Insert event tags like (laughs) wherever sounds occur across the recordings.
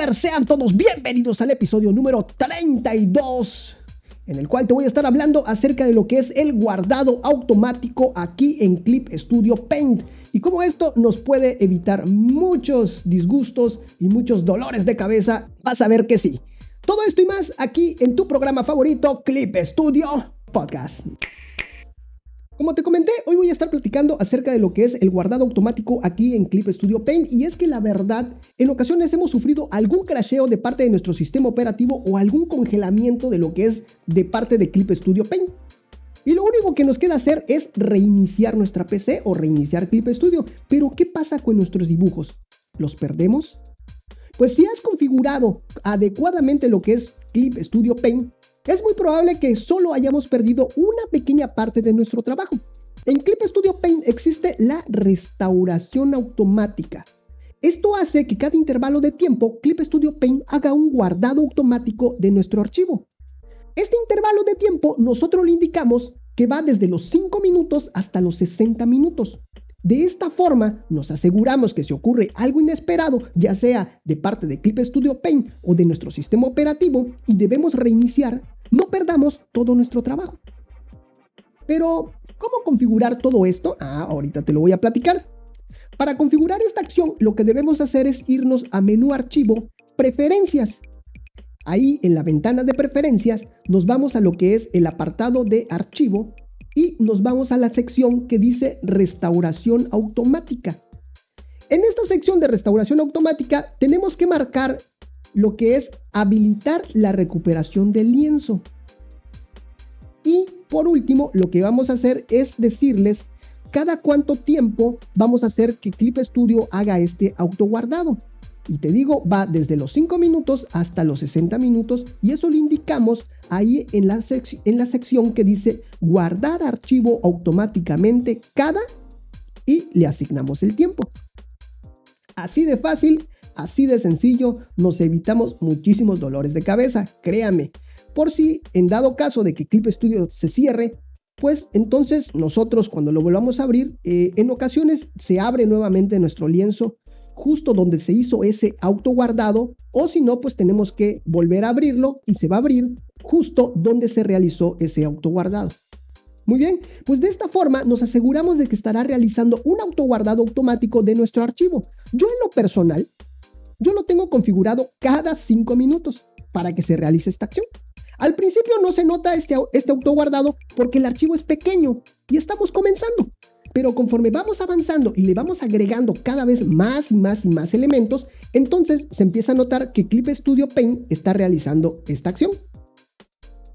Sean todos bienvenidos al episodio número 32, en el cual te voy a estar hablando acerca de lo que es el guardado automático aquí en Clip Studio Paint y cómo esto nos puede evitar muchos disgustos y muchos dolores de cabeza. Vas a ver que sí. Todo esto y más aquí en tu programa favorito, Clip Studio Podcast. Como te comenté, hoy voy a estar platicando acerca de lo que es el guardado automático aquí en Clip Studio Paint y es que la verdad, en ocasiones hemos sufrido algún crasheo de parte de nuestro sistema operativo o algún congelamiento de lo que es de parte de Clip Studio Paint. Y lo único que nos queda hacer es reiniciar nuestra PC o reiniciar Clip Studio. Pero ¿qué pasa con nuestros dibujos? ¿Los perdemos? Pues si has configurado adecuadamente lo que es Clip Studio Paint, es muy probable que solo hayamos perdido una pequeña parte de nuestro trabajo. En Clip Studio Paint existe la restauración automática. Esto hace que cada intervalo de tiempo Clip Studio Paint haga un guardado automático de nuestro archivo. Este intervalo de tiempo nosotros le indicamos que va desde los 5 minutos hasta los 60 minutos. De esta forma, nos aseguramos que si ocurre algo inesperado, ya sea de parte de Clip Studio Paint o de nuestro sistema operativo, y debemos reiniciar, no perdamos todo nuestro trabajo. Pero, ¿cómo configurar todo esto? Ah, ahorita te lo voy a platicar. Para configurar esta acción, lo que debemos hacer es irnos a menú archivo, preferencias. Ahí en la ventana de preferencias nos vamos a lo que es el apartado de archivo y nos vamos a la sección que dice restauración automática. En esta sección de restauración automática tenemos que marcar lo que es habilitar la recuperación del lienzo. Y por último, lo que vamos a hacer es decirles cada cuánto tiempo vamos a hacer que Clip Studio haga este autoguardado. Y te digo, va desde los 5 minutos hasta los 60 minutos y eso lo indicamos ahí en la, en la sección que dice guardar archivo automáticamente cada y le asignamos el tiempo. Así de fácil, así de sencillo, nos evitamos muchísimos dolores de cabeza, créame. Por si en dado caso de que Clip Studio se cierre, pues entonces nosotros cuando lo volvamos a abrir, eh, en ocasiones se abre nuevamente nuestro lienzo justo donde se hizo ese auto guardado o si no, pues tenemos que volver a abrirlo y se va a abrir justo donde se realizó ese auto guardado. Muy bien, pues de esta forma nos aseguramos de que estará realizando un autoguardado automático de nuestro archivo. Yo en lo personal, yo lo tengo configurado cada 5 minutos para que se realice esta acción. Al principio no se nota este, este autoguardado porque el archivo es pequeño y estamos comenzando. Pero conforme vamos avanzando y le vamos agregando cada vez más y más y más elementos, entonces se empieza a notar que Clip Studio Paint está realizando esta acción.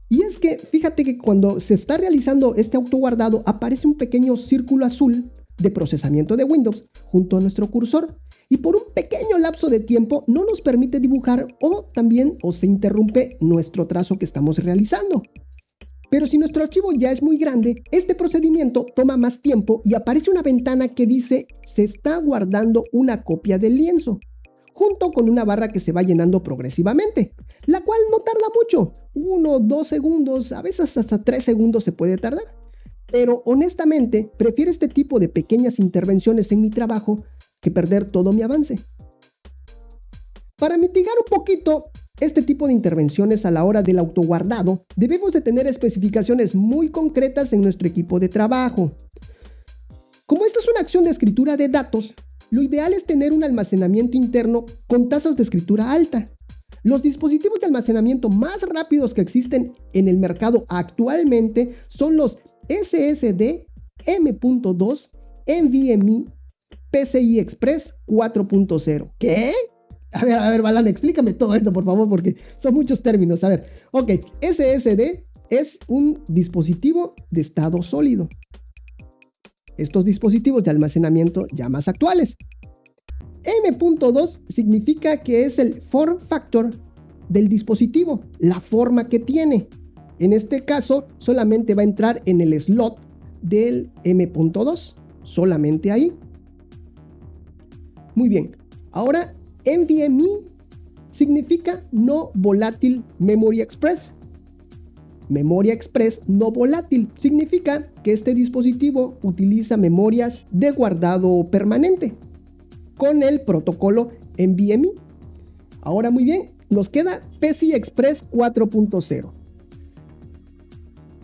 Y es que fíjate que cuando se está realizando este autoguardado aparece un pequeño círculo azul de procesamiento de Windows junto a nuestro cursor y por un pequeño lapso de tiempo no nos permite dibujar o también o se interrumpe nuestro trazo que estamos realizando. Pero si nuestro archivo ya es muy grande, este procedimiento toma más tiempo y aparece una ventana que dice se está guardando una copia del lienzo, junto con una barra que se va llenando progresivamente, la cual no tarda mucho, uno, dos segundos, a veces hasta tres segundos se puede tardar. Pero honestamente, prefiero este tipo de pequeñas intervenciones en mi trabajo que perder todo mi avance. Para mitigar un poquito este tipo de intervenciones a la hora del autoguardado debemos de tener especificaciones muy concretas en nuestro equipo de trabajo. Como esta es una acción de escritura de datos, lo ideal es tener un almacenamiento interno con tasas de escritura alta. Los dispositivos de almacenamiento más rápidos que existen en el mercado actualmente son los SSD M.2 NVMe PCI Express 4.0. ¿Qué? A ver, a ver, Balan, explícame todo esto, por favor, porque son muchos términos. A ver, ok, SSD es un dispositivo de estado sólido. Estos dispositivos de almacenamiento ya más actuales. M.2 significa que es el form factor del dispositivo, la forma que tiene. En este caso, solamente va a entrar en el slot del M.2, solamente ahí. Muy bien, ahora NVMe significa no volátil memory express. Memoria express no volátil significa que este dispositivo utiliza memorias de guardado permanente con el protocolo NVMe. Ahora muy bien, nos queda PCI Express 4.0.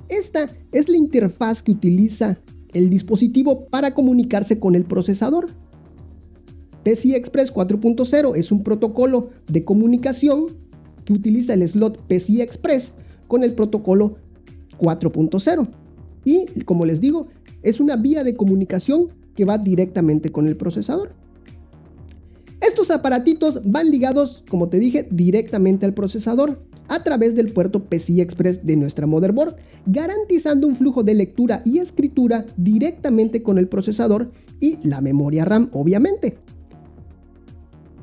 Esta es la interfaz que utiliza el dispositivo para comunicarse con el procesador. PCI Express 4.0 es un protocolo de comunicación que utiliza el slot PCI Express con el protocolo 4.0. Y como les digo, es una vía de comunicación que va directamente con el procesador. Estos aparatitos van ligados, como te dije, directamente al procesador a través del puerto PCI Express de nuestra motherboard, garantizando un flujo de lectura y escritura directamente con el procesador y la memoria RAM, obviamente.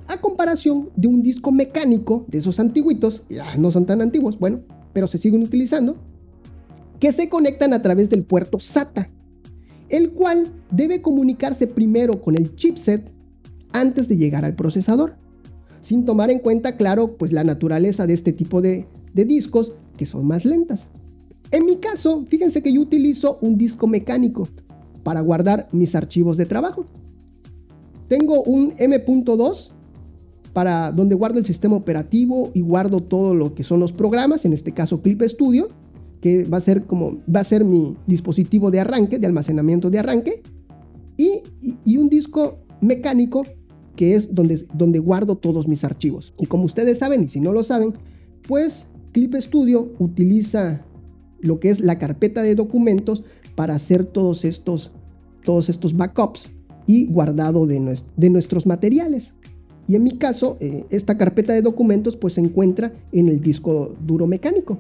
A comparación de un disco mecánico de esos antiguitos, no son tan antiguos, bueno, pero se siguen utilizando, que se conectan a través del puerto SATA, el cual debe comunicarse primero con el chipset antes de llegar al procesador, sin tomar en cuenta, claro, pues la naturaleza de este tipo de, de discos que son más lentas. En mi caso, fíjense que yo utilizo un disco mecánico para guardar mis archivos de trabajo. Tengo un M.2 para donde guardo el sistema operativo y guardo todo lo que son los programas, en este caso Clip Studio, que va a ser como va a ser mi dispositivo de arranque, de almacenamiento de arranque, y, y un disco mecánico que es donde, donde guardo todos mis archivos. Y como ustedes saben, y si no lo saben, pues Clip Studio utiliza lo que es la carpeta de documentos para hacer todos estos, todos estos backups y guardado de, de nuestros materiales. Y en mi caso, eh, esta carpeta de documentos pues se encuentra en el disco duro mecánico.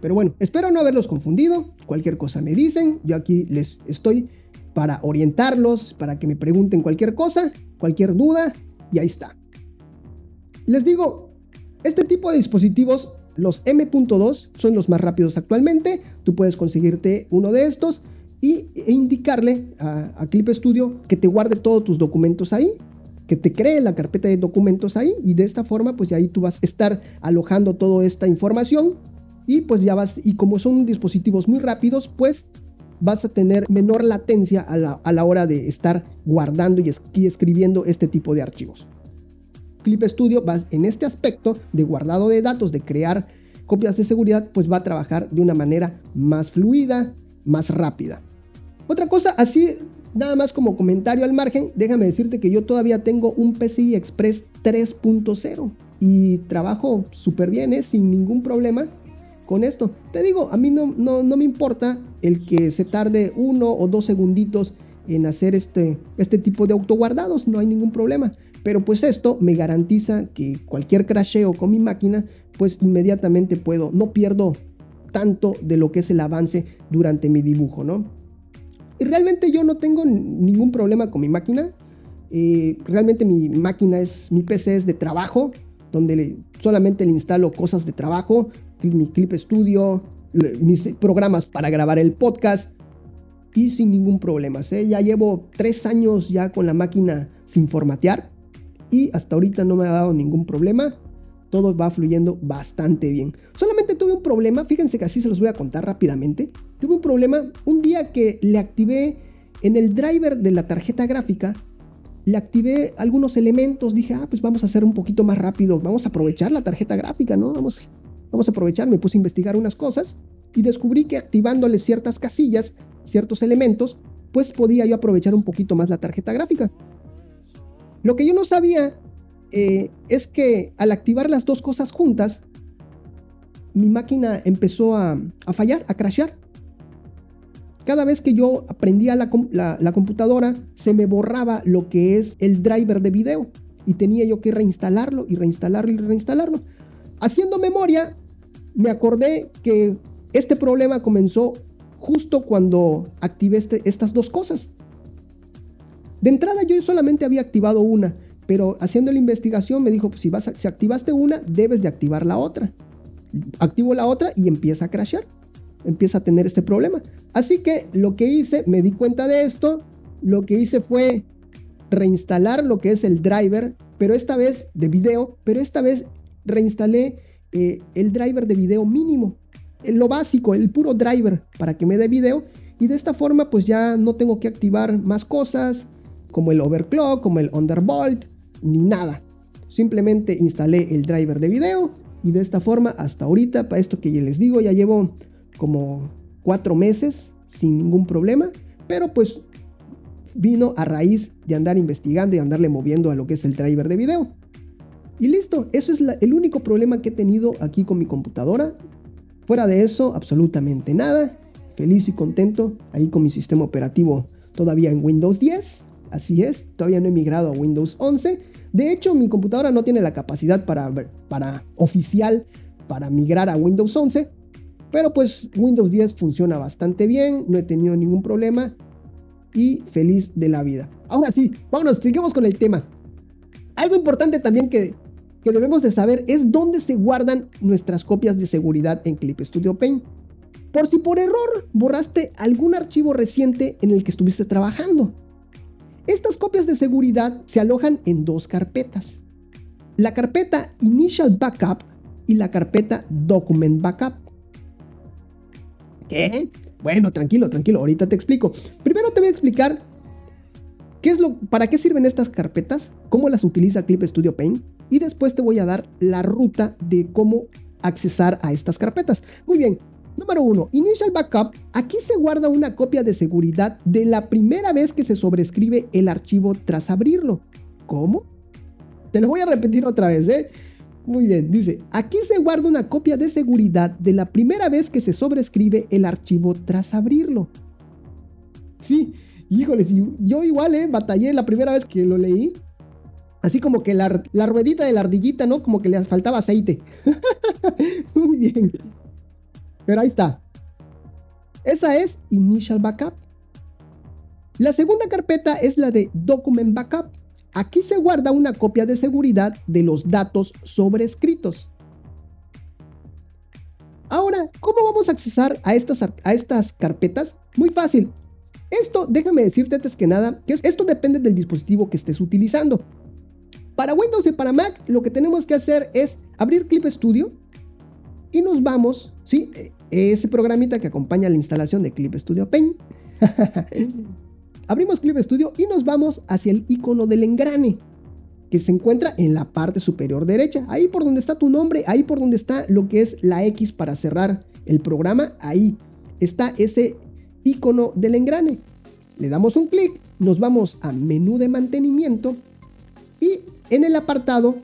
Pero bueno, espero no haberlos confundido. Cualquier cosa me dicen. Yo aquí les estoy para orientarlos, para que me pregunten cualquier cosa, cualquier duda, y ahí está. Les digo, este tipo de dispositivos, los M.2, son los más rápidos actualmente. Tú puedes conseguirte uno de estos y, e indicarle a, a Clip Studio que te guarde todos tus documentos ahí que te cree la carpeta de documentos ahí y de esta forma pues ahí tú vas a estar alojando toda esta información y pues ya vas y como son dispositivos muy rápidos pues vas a tener menor latencia a la, hora de estar guardando y, escribiendo este tipo de archivos. Clip Studio va en este aspecto de guardado de datos, de crear copias de seguridad, pues va a trabajar de una manera más fluida, más rápida. Otra cosa, así nada más como comentario al margen, déjame decirte que yo todavía tengo un PCI Express 3.0 y trabajo súper bien, ¿eh? sin ningún problema con esto. Te digo, a mí no, no, no me importa el que se tarde uno o dos segunditos en hacer este, este tipo de autoguardados, no hay ningún problema. Pero pues esto me garantiza que cualquier crasheo con mi máquina, pues inmediatamente puedo, no pierdo tanto de lo que es el avance durante mi dibujo, ¿no? Y realmente yo no tengo ningún problema con mi máquina. Eh, realmente mi máquina es, mi PC es de trabajo, donde solamente le instalo cosas de trabajo, mi Clip Studio, mis programas para grabar el podcast y sin ningún problema. Ya llevo tres años ya con la máquina sin formatear y hasta ahorita no me ha dado ningún problema. Todo va fluyendo bastante bien. Solamente tuve un problema, fíjense que así se los voy a contar rápidamente. Tuve un problema un día que le activé en el driver de la tarjeta gráfica le activé algunos elementos, dije, ah, pues vamos a hacer un poquito más rápido, vamos a aprovechar la tarjeta gráfica, ¿no? Vamos, vamos a aprovechar, me puse a investigar unas cosas y descubrí que activándole ciertas casillas, ciertos elementos, pues podía yo aprovechar un poquito más la tarjeta gráfica. Lo que yo no sabía eh, es que al activar las dos cosas juntas, mi máquina empezó a, fallar, a crashear cada vez que yo aprendía la, la, computadora, se me borraba lo que es el driver de video y tenía yo que reinstalarlo y reinstalarlo y reinstalarlo. Haciendo memoria, me acordé que este problema comenzó justo cuando activé este, estas dos cosas. De entrada yo solamente había activado una, pero haciendo la investigación me dijo, pues si, vas si activaste una, debes de activar la otra. Activo la otra y empieza a crashear empieza a tener este problema. Así que lo que hice, me di cuenta de esto, lo que hice fue reinstalar lo que es el driver, pero esta vez de video, pero esta vez reinstalé eh, el driver de video mínimo, lo básico, el puro driver para que me dé video y de esta forma pues ya no tengo que activar más cosas como el overclock, como el undervolt, ni nada. simplemente instalé el driver de video y de esta forma hasta ahorita, para esto que ya les digo, ya llevo como cuatro meses sin ningún problema, pero pues vino a raíz de andar investigando y andarle moviendo a lo que es el driver de video. Y listo, eso es el único problema que he tenido aquí con mi computadora. Fuera de eso, absolutamente nada. Feliz y contento ahí con mi sistema operativo todavía en Windows 10. Así es, todavía no he migrado a Windows 11. De hecho, mi computadora no tiene la capacidad para, para oficial para migrar a Windows 11. Pero pues Windows 10 funciona bastante bien, no he tenido ningún problema y feliz de la vida. Ahora sí, vámonos, seguimos con el tema. Algo importante también que, que debemos de saber es dónde se guardan nuestras copias de seguridad en Clip Studio Paint. Por si por error borraste algún archivo reciente en el que estuviste trabajando. Estas copias de seguridad se alojan en dos carpetas. La carpeta Initial Backup y la carpeta Document Backup. ¿Qué? Bueno, tranquilo, tranquilo, ahorita te explico. Primero te voy a explicar qué es lo, para qué sirven estas carpetas, cómo las utiliza Clip Studio Paint y después te voy a dar la ruta de cómo accesar a estas carpetas. Muy bien, Número 1. Initial Backup. Aquí se guarda una copia de seguridad de la primera vez que se sobrescribe el archivo tras abrirlo. ¿Cómo? Te lo voy a repetir otra vez, ¿eh? Muy bien, dice, aquí se guarda una copia de seguridad de la primera vez que se sobrescribe el archivo tras abrirlo. Sí, híjoles, yo igual, ¿eh? Batallé la primera vez que lo leí. Así como que la, la ruedita de la ardillita, ¿no? Como que le faltaba aceite. (laughs) Muy bien. Pero ahí está. Esa es Initial Backup. La segunda carpeta es la de Document Backup. Aquí se guarda una copia de seguridad de los datos sobrescritos. Ahora, ¿cómo vamos a accesar a estas, a estas carpetas? Muy fácil. Esto, déjame decirte antes que nada, que esto depende del dispositivo que estés utilizando. Para Windows y para Mac, lo que tenemos que hacer es abrir Clip Studio y nos vamos, ¿sí? ese programita que acompaña la instalación de Clip Studio Paint. (laughs) Abrimos Clip Studio y nos vamos hacia el icono del engrane que se encuentra en la parte superior derecha. Ahí por donde está tu nombre, ahí por donde está lo que es la X para cerrar el programa, ahí está ese icono del engrane. Le damos un clic, nos vamos a menú de mantenimiento y en el apartado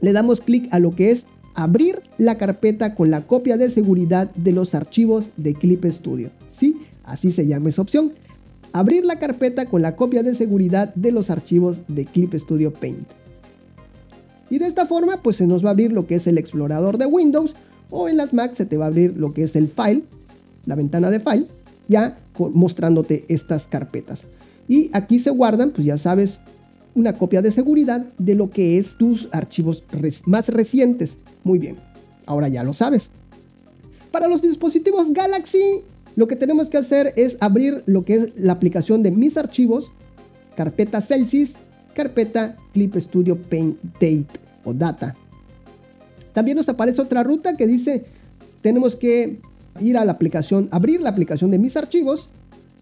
le damos clic a lo que es abrir la carpeta con la copia de seguridad de los archivos de Clip Studio. Sí, así se llama esa opción. Abrir la carpeta con la copia de seguridad de los archivos de Clip Studio Paint. Y de esta forma pues se nos va a abrir lo que es el explorador de Windows o en las Mac se te va a abrir lo que es el file, la ventana de file, ya mostrándote estas carpetas. Y aquí se guardan, pues ya sabes, una copia de seguridad de lo que es tus archivos más recientes. Muy bien, ahora ya lo sabes. Para los dispositivos Galaxy, lo que tenemos que hacer es abrir lo que es la aplicación de mis archivos, carpeta Celsius, carpeta Clip Studio Paint Date o Data. También nos aparece otra ruta que dice, tenemos que ir a la aplicación, abrir la aplicación de mis archivos,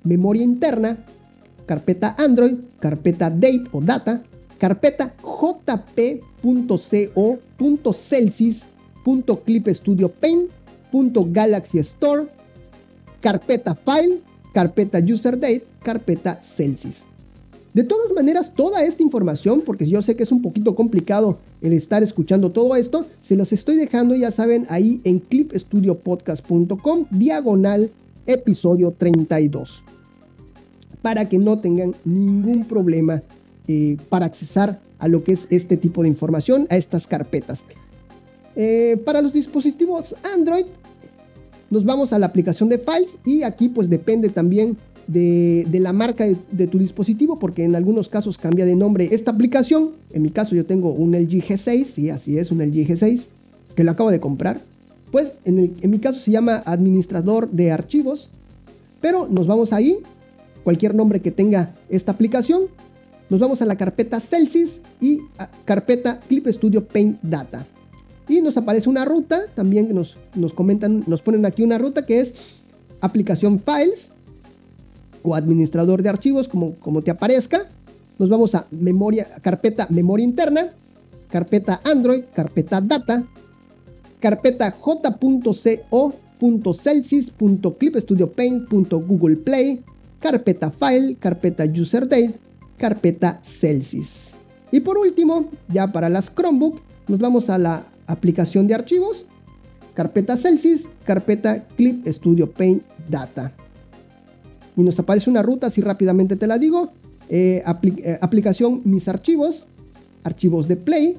memoria interna, carpeta Android, carpeta Date o Data, carpeta jp.co.celsius.clipstudiopaint.galaxy store, carpeta File, carpeta User Date, carpeta Celsius. De todas maneras, toda esta información, porque yo sé que es un poquito complicado el estar escuchando todo esto, se los estoy dejando, ya saben, ahí en clipstudiopodcast.com, diagonal episodio 32 para que no tengan ningún problema eh, para accesar a lo que es este tipo de información, a estas carpetas. Eh, para los dispositivos Android, nos vamos a la aplicación de Files y aquí pues depende también de, la marca de, tu dispositivo porque en algunos casos cambia de nombre esta aplicación. En mi caso yo tengo un LG G6, sí, así es, un LG G6 que lo acabo de comprar. Pues en, en mi caso se llama administrador de archivos, pero nos vamos ahí cualquier nombre que tenga esta aplicación. Nos vamos a la carpeta Celsius y carpeta Clip Studio Paint Data. Y nos aparece una ruta, también nos, nos comentan, nos ponen aquí una ruta que es aplicación Files o administrador de archivos, como, como te aparezca. Nos vamos a memoria, carpeta memoria interna, carpeta Android, carpeta Data, carpeta j.co.celsius.clipstudiopaint.google Play, carpeta File, carpeta User Date, carpeta Celsius. Y por último, ya para las Chromebook, nos vamos a la aplicación de archivos, carpeta Celsius, carpeta Clip Studio Paint Data. Y nos aparece una ruta, si rápidamente te la digo, eh, eh, aplicación Mis Archivos, archivos de Play,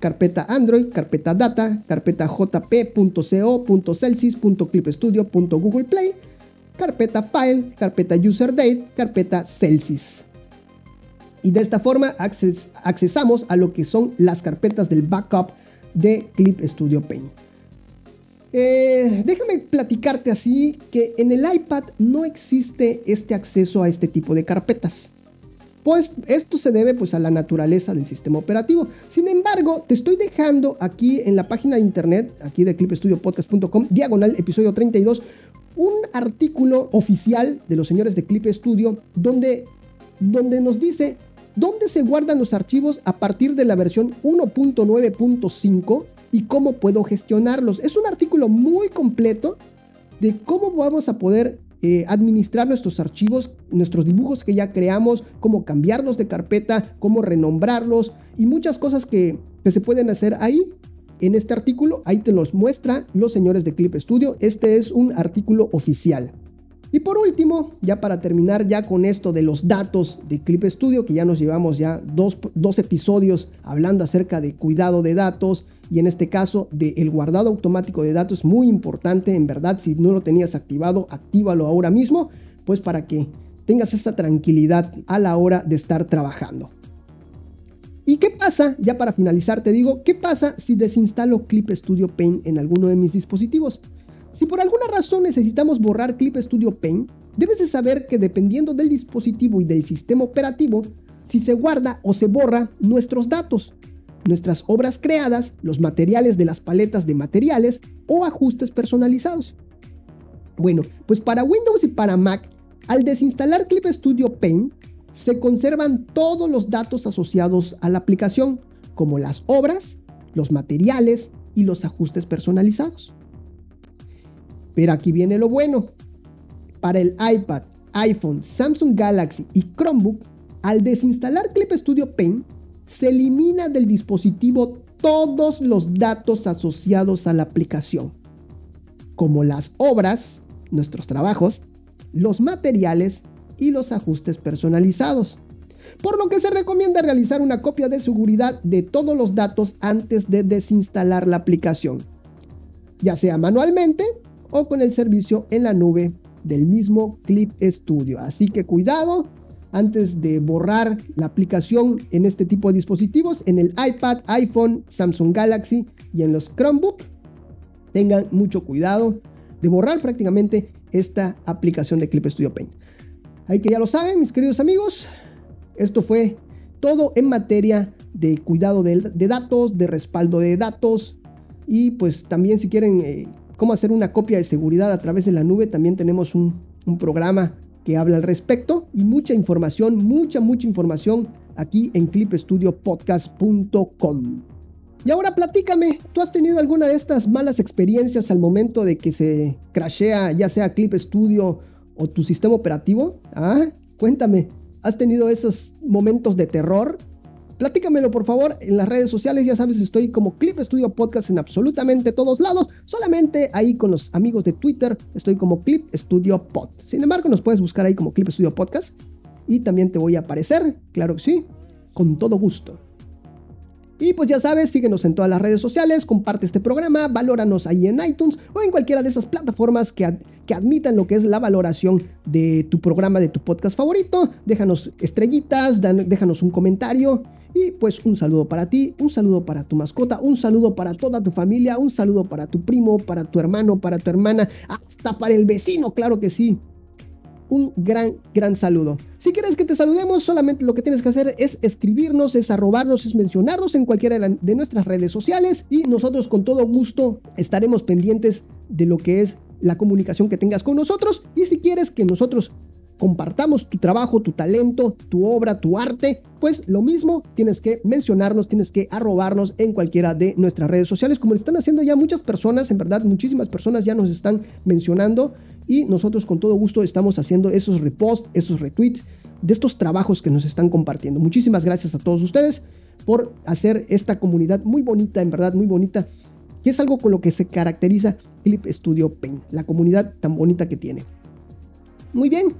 carpeta Android, carpeta Data, carpeta jp.co.celsius.clipstudio.google Play, carpeta File, carpeta User Date, carpeta Celsius. Y de esta forma accesamos a lo que son las carpetas del backup de Clip Studio Paint. Eh, déjame platicarte así que en el iPad no existe este acceso a este tipo de carpetas. Pues esto se debe pues a la naturaleza del sistema operativo. Sin embargo, te estoy dejando aquí en la página de internet, aquí de clipstudiopodcast.com, diagonal episodio 32, un artículo oficial de los señores de Clip Studio donde, donde nos dice dónde se guardan los archivos a partir de la versión 1.9.5 y cómo puedo gestionarlos. Es un artículo muy completo de cómo vamos a poder eh, administrar nuestros archivos, nuestros dibujos que ya creamos, cómo cambiarlos de carpeta, cómo renombrarlos y muchas cosas que, que se pueden hacer ahí. En este artículo, ahí te los muestra los señores de Clip Studio. Este es un artículo oficial. Y por último, ya para terminar ya con esto de los datos de Clip Studio, que ya nos llevamos ya dos, dos episodios hablando acerca de cuidado de datos y en este caso del guardado automático de datos, muy importante, en verdad, si no lo tenías activado, actívalo ahora mismo, pues para que tengas esa tranquilidad a la hora de estar trabajando. ¿Y qué pasa? Ya para finalizar te digo, ¿qué pasa si desinstalo Clip Studio Paint en alguno de mis dispositivos? Si por alguna razón necesitamos borrar Clip Studio Paint, debes de saber que dependiendo del dispositivo y del sistema operativo, si se guarda o se borra nuestros datos, nuestras obras creadas, los materiales de las paletas de materiales o ajustes personalizados. Bueno, pues para Windows y para Mac, al desinstalar Clip Studio Paint, se conservan todos los datos asociados a la aplicación, como las obras, los materiales y los ajustes personalizados. Pero aquí viene lo bueno. Para el iPad, iPhone, Samsung Galaxy y Chromebook, al desinstalar Clip Studio Paint, se elimina del dispositivo todos los datos asociados a la aplicación, como las obras, nuestros trabajos, los materiales y los ajustes personalizados. Por lo que se recomienda realizar una copia de seguridad de todos los datos antes de desinstalar la aplicación, ya sea manualmente o con el servicio en la nube del mismo Clip Studio. Así que cuidado antes de borrar la aplicación en este tipo de dispositivos, en el iPad, iPhone, Samsung Galaxy y en los Chromebook. Tengan mucho cuidado de borrar prácticamente esta aplicación de Clip Studio Paint. Ahí que ya lo saben, mis queridos amigos, esto fue todo en materia de cuidado de, datos, de respaldo de datos y pues también si quieren eh, cómo hacer una copia de seguridad a través de la nube. También tenemos un, programa que habla al respecto y mucha información, mucha, mucha información aquí en clipstudiopodcast.com. Y ahora platícame, ¿tú has tenido alguna de estas malas experiencias al momento de que se crashea ya sea Clip Studio o tu sistema operativo? Ah, cuéntame, ¿has tenido esos momentos de terror? Platícamelo por favor en las redes sociales, ya sabes, estoy como Clip Studio Podcast en absolutamente todos lados, solamente ahí con los amigos de Twitter estoy como Clip Studio Pod. Sin embargo, nos puedes buscar ahí como Clip Studio Podcast y también te voy a aparecer, claro que sí, con todo gusto. Y pues ya sabes, síguenos en todas las redes sociales, comparte este programa, valóranos ahí en iTunes o en cualquiera de esas plataformas que, que admitan lo que es la valoración de tu programa, de tu podcast favorito. Déjanos estrellitas, déjanos un comentario y pues un saludo para ti, un saludo para tu mascota, un saludo para toda tu familia, un saludo para tu primo, para tu hermano, para tu hermana, hasta para el vecino, claro que sí. Un gran, gran saludo. Si quieres que te saludemos, solamente lo que tienes que hacer es escribirnos, es arrobarnos, es mencionarnos en cualquiera de nuestras redes sociales y nosotros con todo gusto estaremos pendientes de lo que es la comunicación que tengas con nosotros. Y si quieres que nosotros compartamos tu trabajo, tu talento, tu obra, tu arte, pues lo mismo tienes que mencionarnos, tienes que arrobarnos en cualquiera de nuestras redes sociales, como lo están haciendo ya muchas personas, en verdad muchísimas personas ya nos están mencionando. Y nosotros con todo gusto estamos haciendo esos reposts, esos retweets de estos trabajos que nos están compartiendo. Muchísimas gracias a todos ustedes por hacer esta comunidad muy bonita, en verdad muy bonita, y es algo con lo que se caracteriza Clip Studio Paint, la comunidad tan bonita que tiene. Muy bien,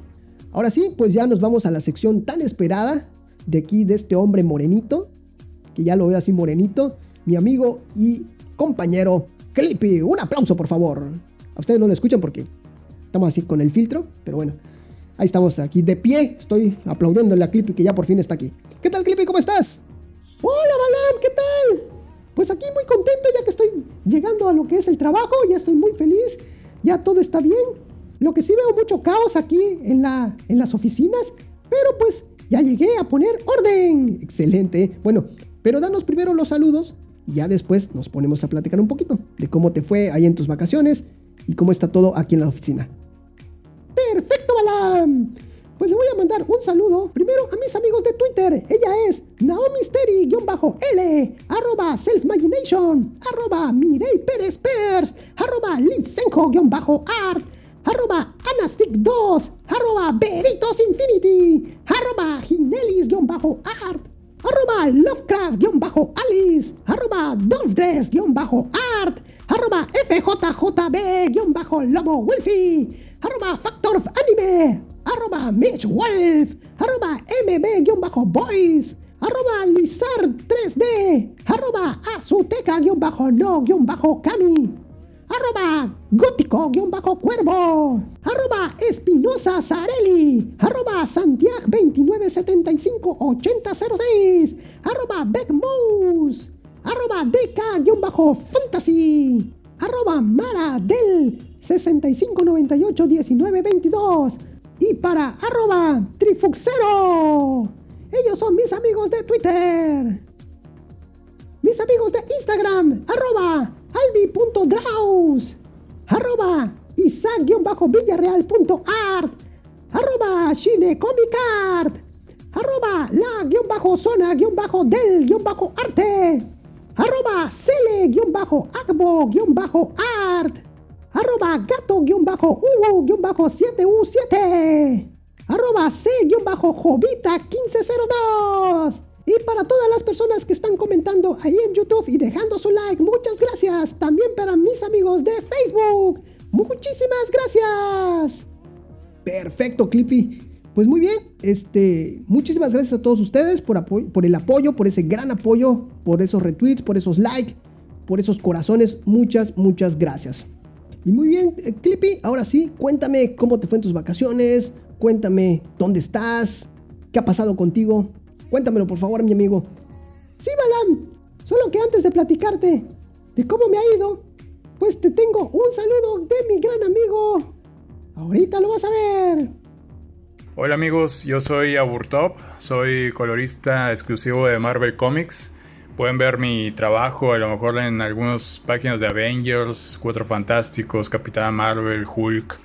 ahora sí, pues ya nos vamos a la sección tan esperada de aquí, de este hombre morenito, que ya lo veo así morenito, mi amigo y compañero Clippy. Un aplauso, por favor. A ustedes no lo escuchan porque estamos así con el filtro, pero bueno, ahí estamos aquí de pie. Estoy aplaudiendo a Clippy que ya por fin está aquí. ¿Qué tal, Clippy? ¿Cómo estás? Hola, Balam, ¿qué tal? Pues aquí muy contento ya que estoy llegando a lo que es el trabajo, ya estoy muy feliz, ya todo está bien. Lo que sí veo mucho caos aquí en, la, en las oficinas, pero pues ya llegué a poner orden. Excelente. Bueno, pero danos primero los saludos y ya después nos ponemos a platicar un poquito de cómo te fue ahí en tus vacaciones y cómo está todo aquí en la oficina. Perfecto, Balam. Pues le voy a mandar un saludo primero a mis amigos de Twitter. Ella es Naomisteri-L, arroba Selfmagination, arroba Mirei Pérez Pers, arroba Litsenko-Art, arroba Anastic2, arroba Beritos Infinity, arroba Ginelis-Art, arroba Lovecraft-Alice, arroba Dolphdress-Art, arroba FJJB-Lobo arroba Factor Anime, arroba Mitch Wolf, arroba MB-Boys, arroba Lizard3D, arroba Azuteca-No-Kami, arroba Gótico-Cuervo, arroba Espinosa Zarelli, arroba Santiago 2975-8006, arroba Beckmoose, arroba DK-Fantasy, arroba Mara del 6598-1922, y para arroba trifuxero. Ellos son mis amigos de Twitter. Mis amigos de Instagram, arroba albi.draus, arroba isaac-villarreal.art, arroba shinecomicart, arroba la-zona-del-arte, arroba cele-agbo-art, arroba gato-hugo-7u7, arroba c-jovita1502. Y para todas las personas que están comentando ahí en YouTube y dejando su like, muchas gracias. También para mis amigos de Facebook, muchísimas gracias. Perfecto, Clippy. Pues muy bien, este, muchísimas gracias a todos ustedes por, por el apoyo, por ese gran apoyo, por esos retweets, por esos likes, por esos corazones. Muchas, muchas gracias. Y muy bien, eh, Clippy, ahora sí, cuéntame cómo te fue en tus vacaciones, cuéntame dónde estás, qué ha pasado contigo. Cuéntamelo, por favor, mi amigo. Sí, Balam, solo que antes de platicarte de cómo me ha ido, pues te tengo un saludo de mi gran amigo. Ahorita lo vas a ver. Hola amigos, yo soy Aburtop, soy colorista exclusivo de Marvel Comics. Pueden ver mi trabajo a lo mejor en algunas páginas de Avengers, Cuatro Fantásticos, Capitán Marvel, Hulk.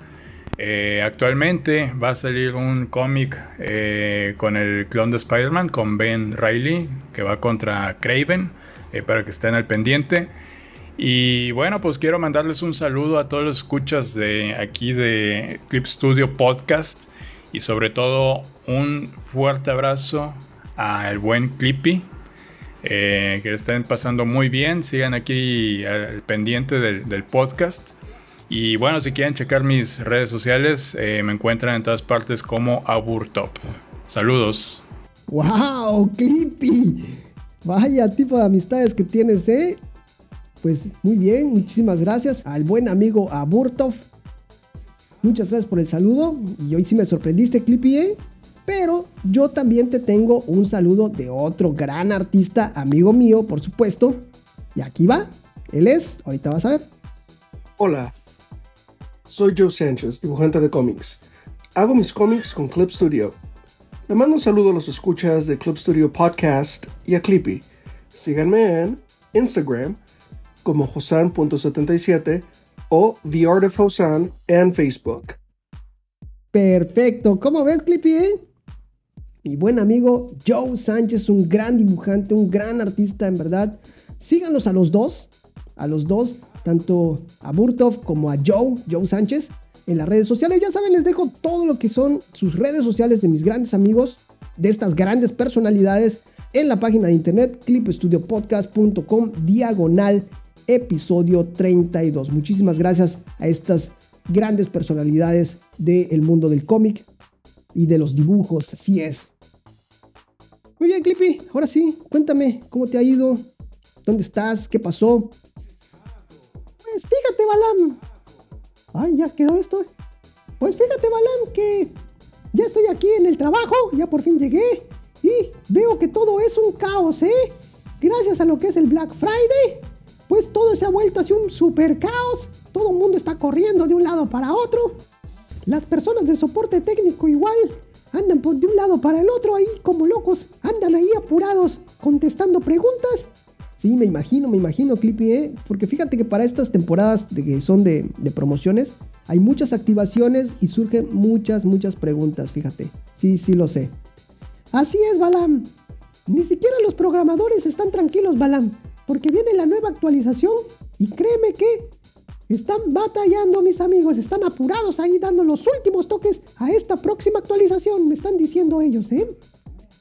Eh, actualmente va a salir un cómic eh, con el clon de Spider-Man, con Ben Riley, que va contra Craven, eh, para que estén al pendiente. Y bueno, pues quiero mandarles un saludo a todos los escuchas de aquí de Clip Studio Podcast y sobre todo un fuerte abrazo al buen Clippy, eh, que estén pasando muy bien. Sigan aquí al pendiente del, podcast. Y bueno, si quieren checar mis redes sociales, eh, me encuentran en todas partes como Aburtop. Saludos. ¡Wow! ¡Clippy! Vaya tipo de amistades que tienes, ¿eh? Pues muy bien, muchísimas gracias al buen amigo Aburtov. Muchas gracias por el saludo. Y hoy sí me sorprendiste, Clippy, ¿eh? Pero yo también te tengo un saludo de otro gran artista, amigo mío, por supuesto. Y aquí va. Él es, ahorita vas a ver. Hola, soy Joe Sánchez, dibujante de cómics. Hago mis cómics con Clip Studio. Le mando un saludo a los escuchas de Clip Studio Podcast y a Clippy. Síganme en Instagram como Hosan.77 o The Art of Hosan en Facebook. Perfecto. ¿Cómo ves, Clippy? Eh? Mi buen amigo Joe Sánchez, un gran dibujante, un gran artista, en verdad. Síganlos a los dos, a los dos, tanto a Burtov como a Joe, Joe Sánchez, en las redes sociales. Ya saben, les dejo todo lo que son sus redes sociales de mis grandes amigos, de estas grandes personalidades, en la página de internet clipstudiopodcast.com diagonal episodio 32. Muchísimas gracias a estas grandes personalidades del mundo del cómic y de los dibujos, así es. Muy bien, Clippy, ahora sí, cuéntame cómo te ha ido, dónde estás, qué pasó. Pues fíjate, Balam. Ay, ya quedó esto. Pues fíjate, Balam, que ya estoy aquí en el trabajo, ya por fin llegué y veo que todo es un caos, ¿eh? Gracias a lo que es el Black Friday, pues todo se ha vuelto así un super caos. Todo el mundo está corriendo de un lado para otro. Las personas de soporte técnico igual andan por de un lado para el otro ahí como locos. Andan ahí apurados contestando preguntas. Sí, me imagino, me imagino, Clippy, ¿eh? porque fíjate que para estas temporadas que son de, de promociones, hay muchas activaciones y surgen muchas, muchas preguntas, fíjate. Sí, sí lo sé. Así es, Balam. Ni siquiera los programadores están tranquilos, Balam, porque viene la nueva actualización y créeme que están batallando, mis amigos, están apurados ahí dando los últimos toques a esta próxima actualización, me están diciendo ellos, ¿eh?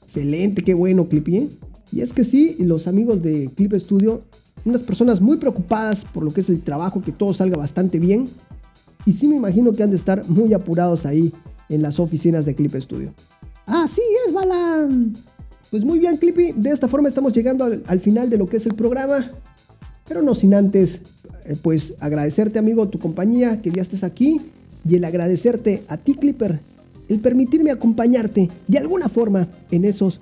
Excelente, qué bueno, Clippy, ¿eh? Y es que sí, los amigos de Clip Studio, unas personas muy preocupadas por lo que es el trabajo, que todo salga bastante bien. Y sí me imagino que han de estar muy apurados ahí en las oficinas de Clip Studio. Así es, Balam. Pues muy bien, Clippy. De esta forma estamos llegando al, al final de lo que es el programa. Pero no sin antes eh, pues agradecerte amigo tu compañía, que ya estés aquí y el agradecerte a ti Clipper, el permitirme acompañarte de alguna forma en esos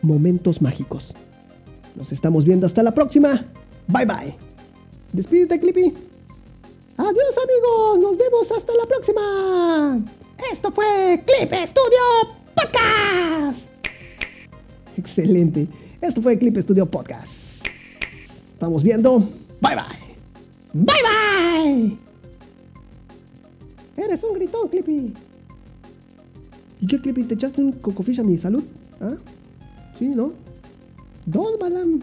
momentos mágicos. Nos estamos viendo hasta la próxima. Bye bye. Despídete Clippy. Adiós amigos, nos vemos hasta la próxima. Esto fue Clip Studio Podcast. (laughs) Excelente. Esto fue Clip Studio Podcast. Estamos viendo. Bye bye. Bye bye. Eres un gritón, Clippy. ¿Y qué, Clippy? ¿Te echaste un cocofish a mi salud? ¿Ah? Sí, ¿no? Dos, Balam.